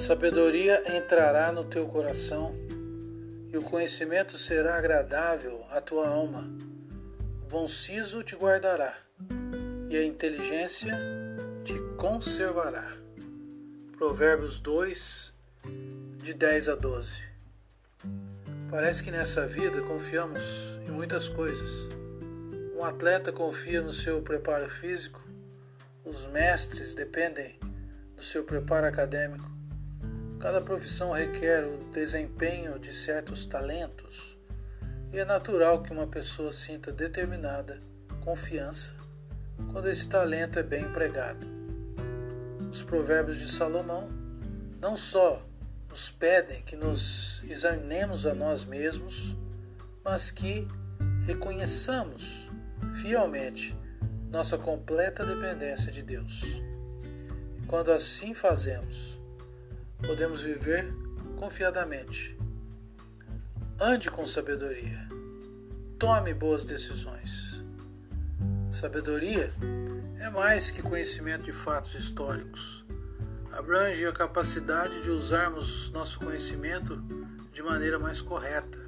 sabedoria entrará no teu coração e o conhecimento será agradável à tua alma. O bom siso te guardará e a inteligência te conservará. Provérbios 2, de 10 a 12. Parece que nessa vida confiamos em muitas coisas. Um atleta confia no seu preparo físico, os mestres dependem do seu preparo acadêmico. Cada profissão requer o desempenho de certos talentos e é natural que uma pessoa sinta determinada confiança quando esse talento é bem empregado. Os provérbios de Salomão não só nos pedem que nos examinemos a nós mesmos, mas que reconheçamos fielmente nossa completa dependência de Deus. Quando assim fazemos, podemos viver confiadamente. Ande com sabedoria. Tome boas decisões. Sabedoria é mais que conhecimento de fatos históricos abrange a capacidade de usarmos nosso conhecimento de maneira mais correta.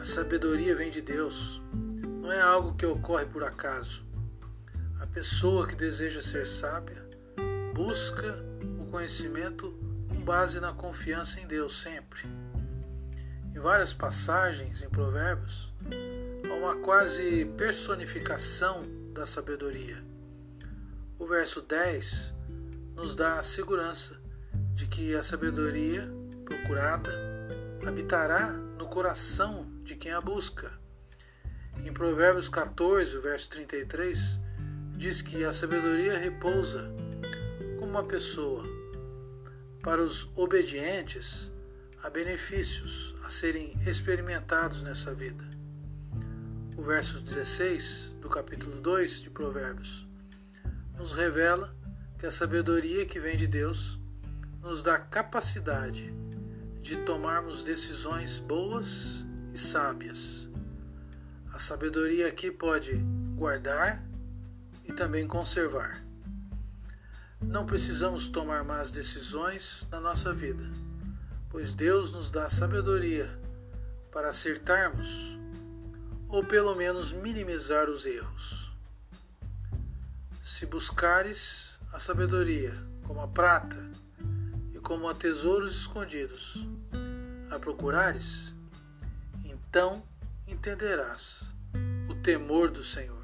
A sabedoria vem de Deus, não é algo que ocorre por acaso. A pessoa que deseja ser sábia busca o conhecimento com base na confiança em Deus sempre. Em várias passagens em Provérbios, há uma quase personificação da sabedoria. O verso 10 nos dá a segurança de que a sabedoria procurada habitará no coração de quem a busca. Em Provérbios 14, verso 33, diz que a sabedoria repousa como uma pessoa. Para os obedientes, há benefícios a serem experimentados nessa vida. O verso 16 do capítulo 2 de Provérbios nos revela que a sabedoria que vem de Deus nos dá capacidade de tomarmos decisões boas e sábias. A sabedoria aqui pode guardar e também conservar. Não precisamos tomar más decisões na nossa vida, pois Deus nos dá sabedoria para acertarmos ou pelo menos minimizar os erros. Se buscares a sabedoria como a prata e como a tesouros escondidos a procurares, então entenderás o temor do Senhor.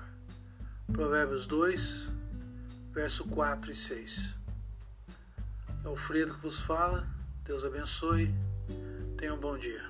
Provérbios 2, verso 4 e 6. É o Alfredo que vos fala. Deus abençoe. Tenha um bom dia.